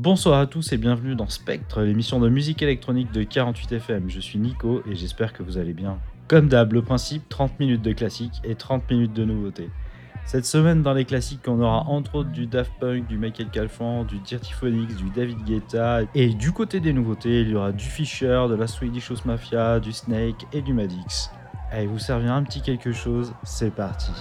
Bonsoir à tous et bienvenue dans Spectre, l'émission de musique électronique de 48FM. Je suis Nico et j'espère que vous allez bien. Comme d'hab, le principe 30 minutes de classique et 30 minutes de nouveautés. Cette semaine dans les classiques, on aura entre autres du Daft Punk, du Michael Calfan, du Dirty Phonics, du David Guetta et du côté des nouveautés, il y aura du Fisher, de la Swedish House Mafia, du Snake et du Madix. Allez, vous servir un petit quelque chose, c'est parti.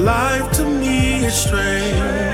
Life to me is strange.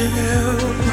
Need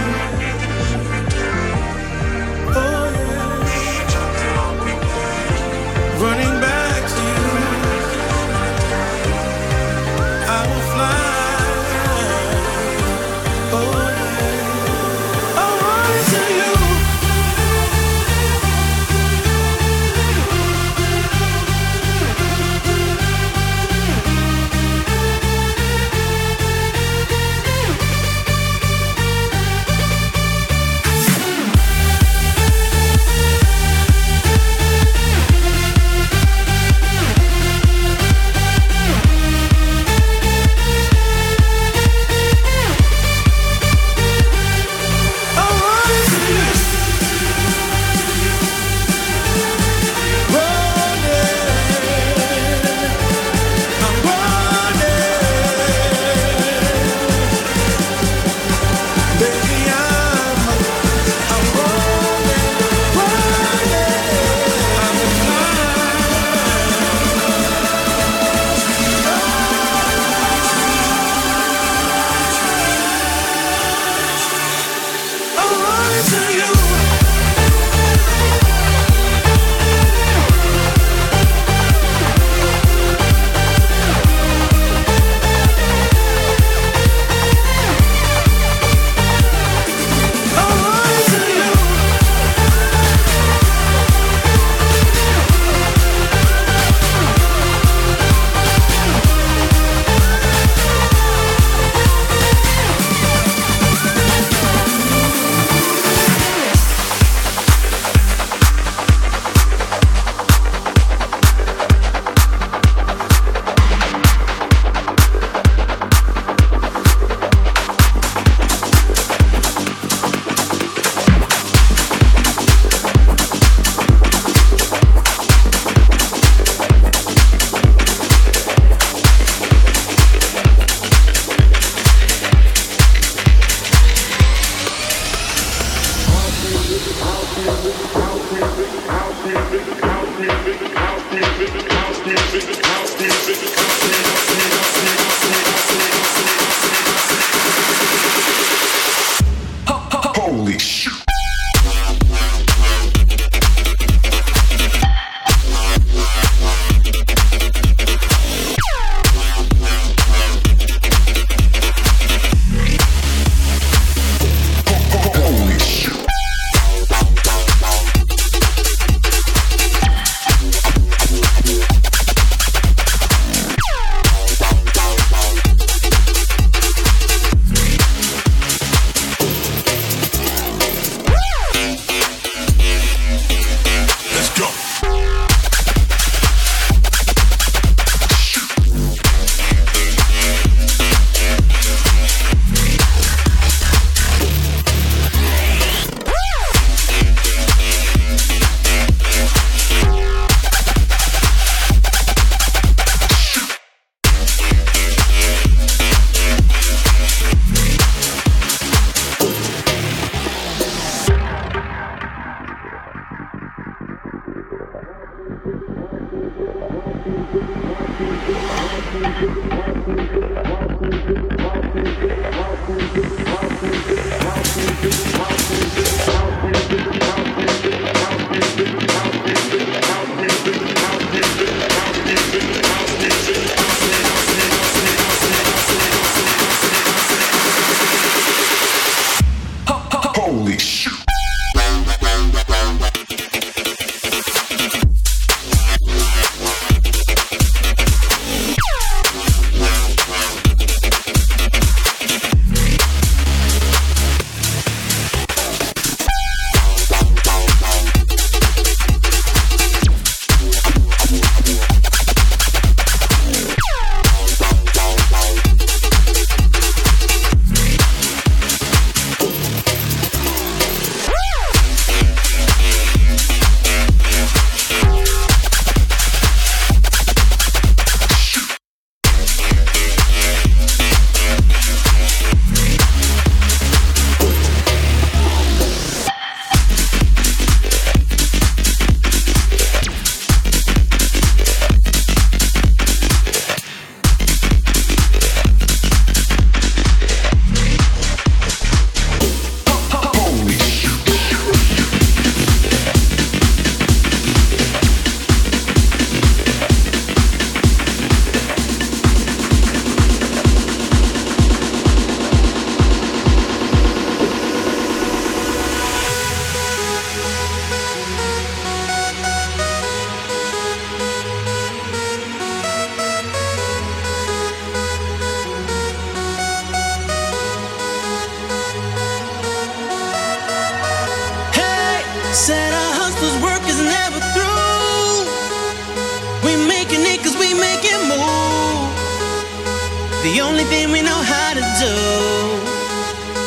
the only thing we know how to do.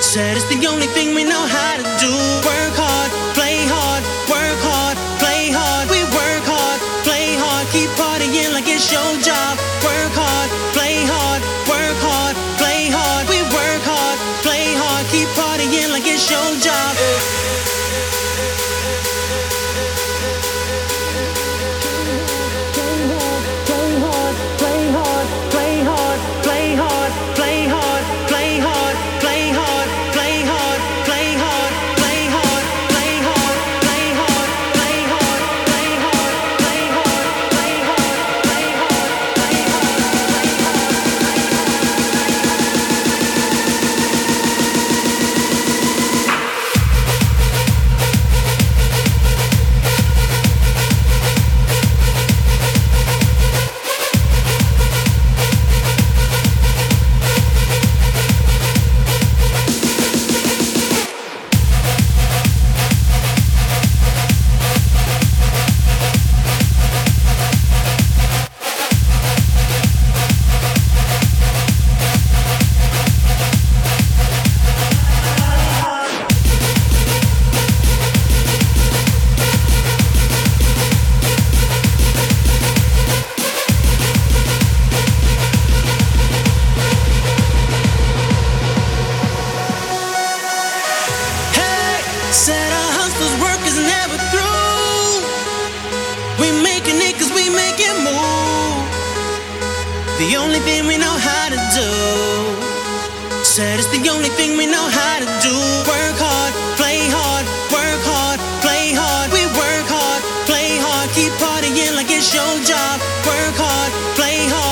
Said it's the only thing we know how to do. Work your job, work hard, play hard.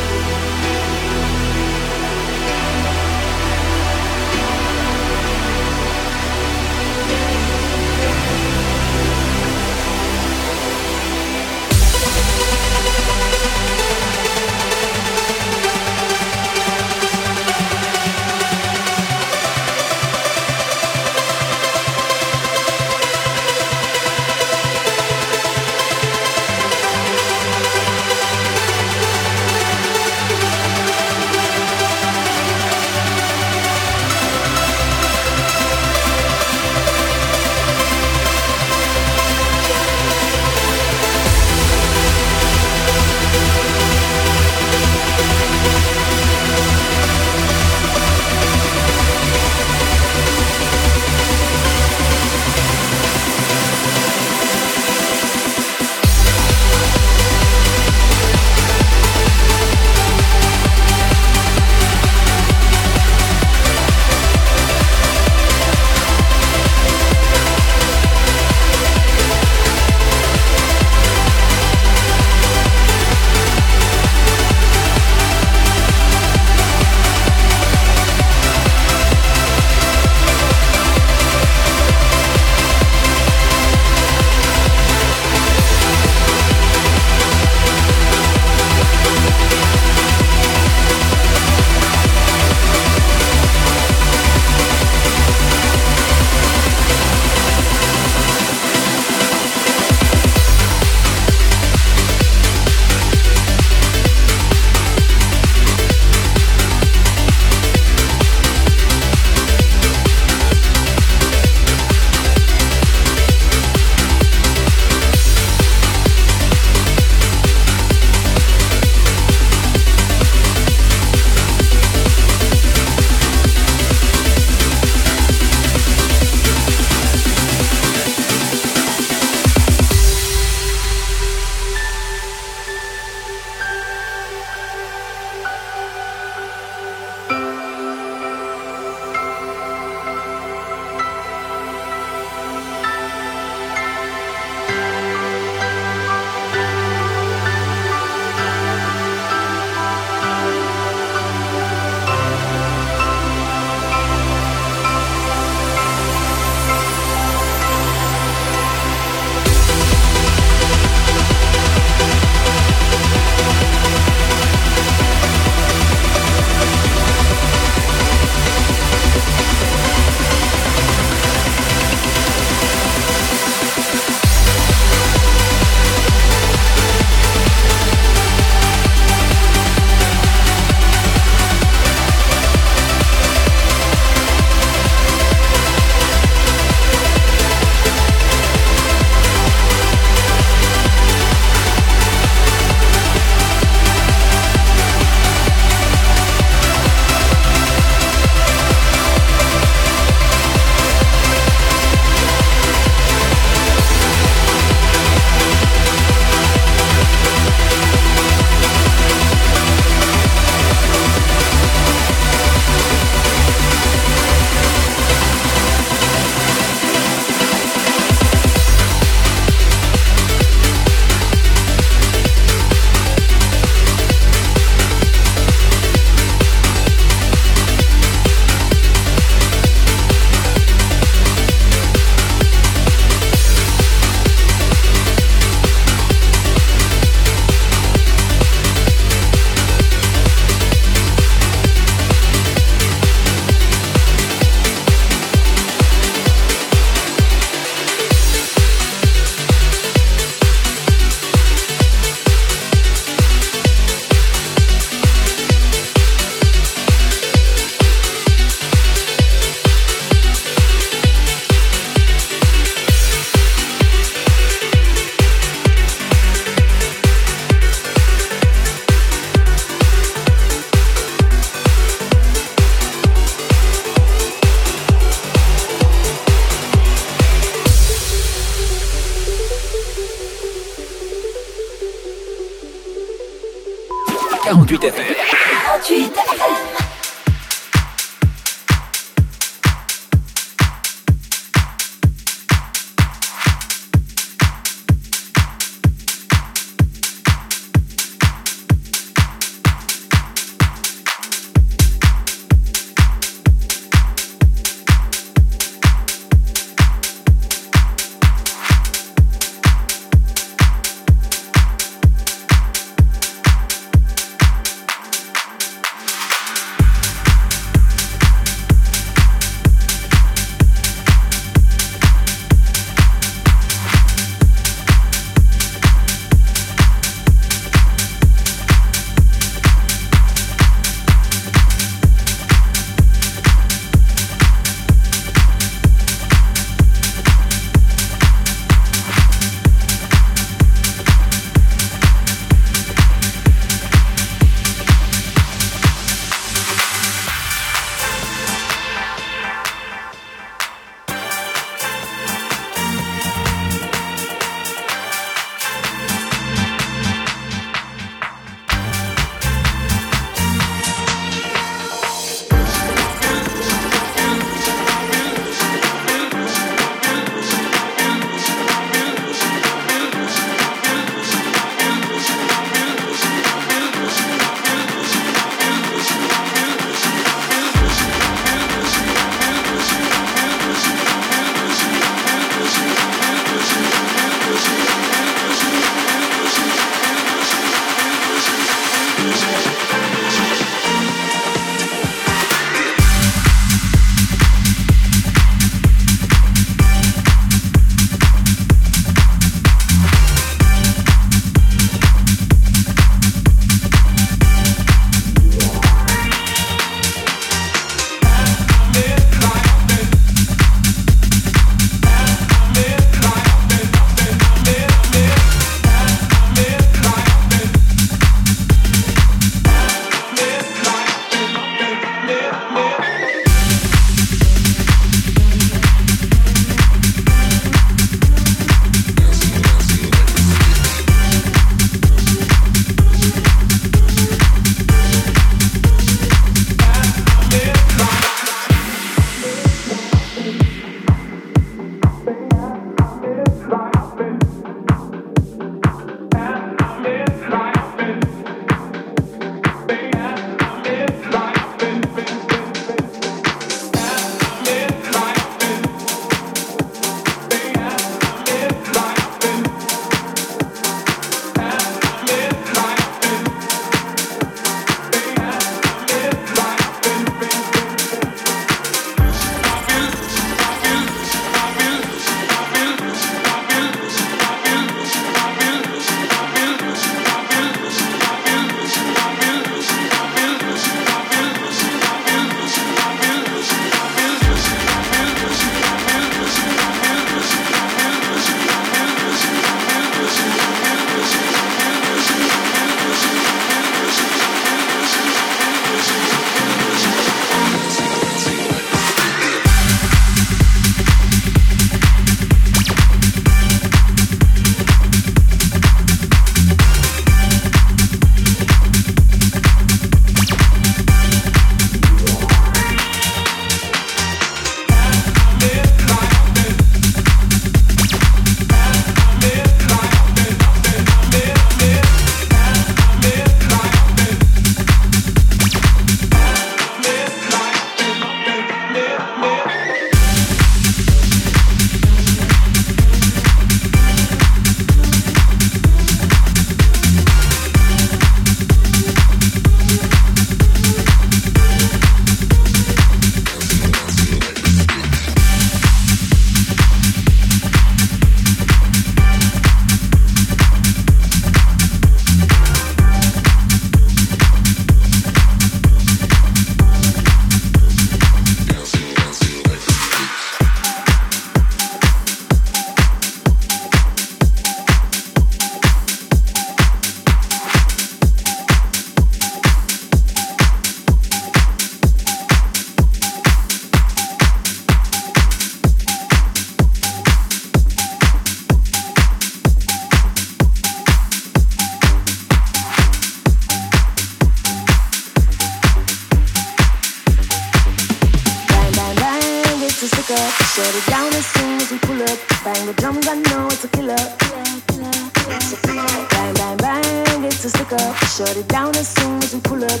it down as soon as we pull up.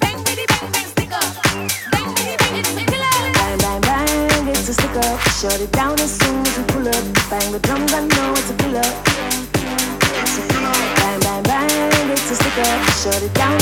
Bang, bang, bang, stick up. Bang, bang, it's killer. Bang, bang, bang, stick up. Shut it down as soon as we pull up. Bang the drums, I know it's a killer. Bang, bang, bang, stick up. Shut it down.